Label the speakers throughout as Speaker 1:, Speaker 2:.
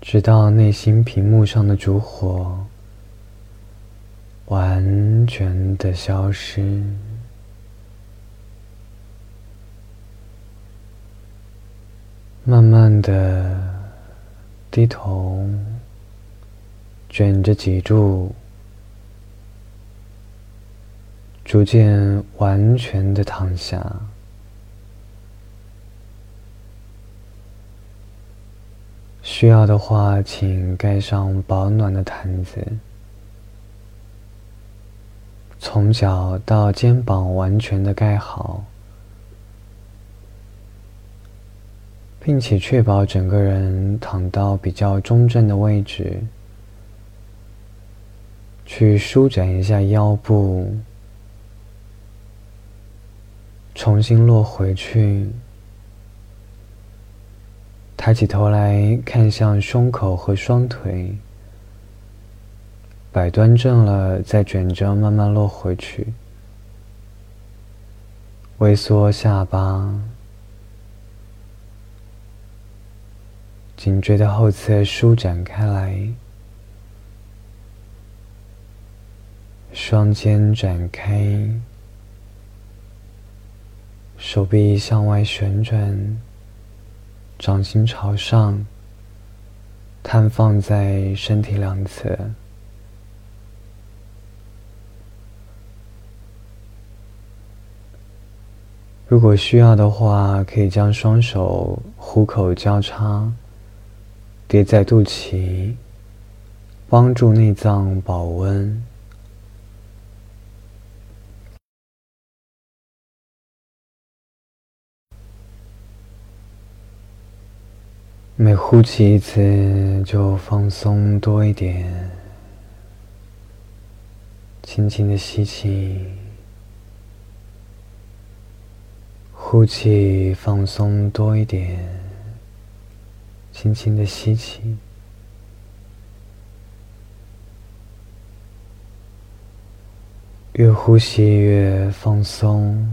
Speaker 1: 直到内心屏幕上的烛火完全的消失。慢慢的低头，卷着脊柱，逐渐完全的躺下。需要的话，请盖上保暖的毯子，从脚到肩膀完全的盖好。并且确保整个人躺到比较中正的位置，去舒展一下腰部，重新落回去，抬起头来看向胸口和双腿，摆端正了，再卷着慢慢落回去，微缩下巴。颈椎的后侧舒展开来，双肩展开，手臂向外旋转，掌心朝上，摊放在身体两侧。如果需要的话，可以将双手虎口交叉。叠在肚脐，帮助内脏保温。每呼气一次，就放松多一点。轻轻的吸气，呼气，放松多一点。轻轻的吸气，越呼吸越放松，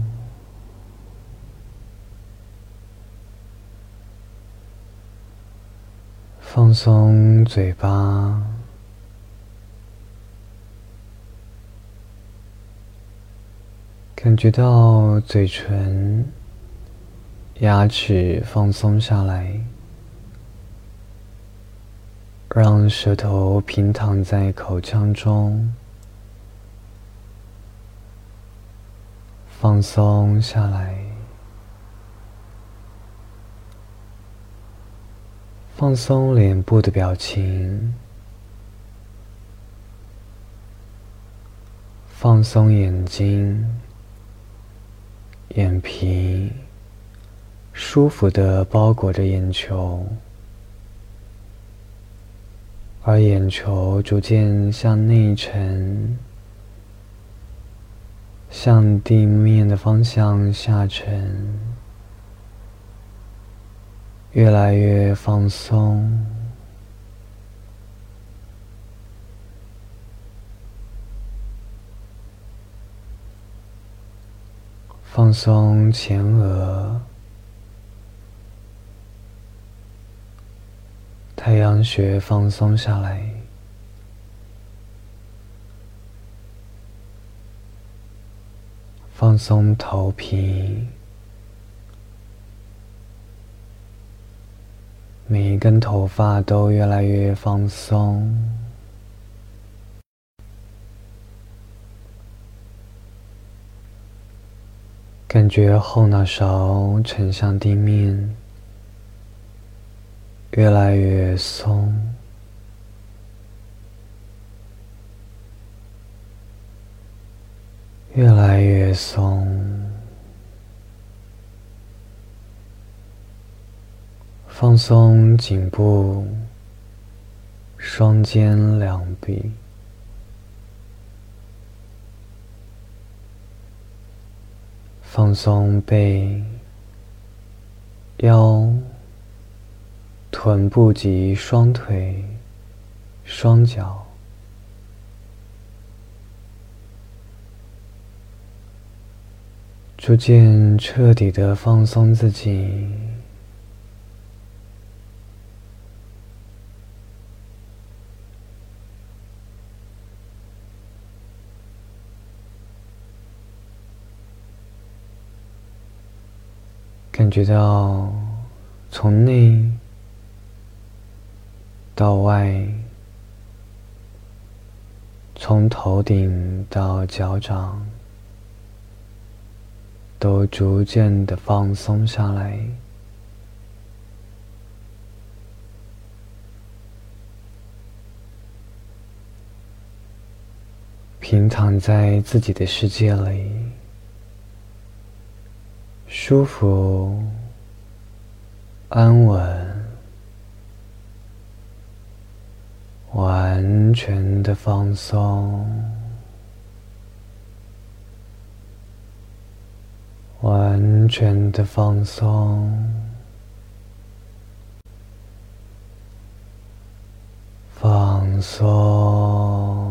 Speaker 1: 放松嘴巴，感觉到嘴唇、牙齿放松下来。让舌头平躺在口腔中，放松下来，放松脸部的表情，放松眼睛、眼皮，舒服的包裹着眼球。而眼球逐渐向内沉，向地面的方向下沉，越来越放松，放松前额。太阳穴放松下来，放松头皮，每一根头发都越来越放松，感觉后脑勺沉向地面。越来越松，越来越松，放松颈部、双肩、两臂，放松背、腰。臀部及双腿、双脚，逐渐彻底的放松自己，感觉到从内到外，从头顶到脚掌，都逐渐的放松下来。平躺在自己的世界里，舒服、安稳、完全的放松、完全的放松、放松。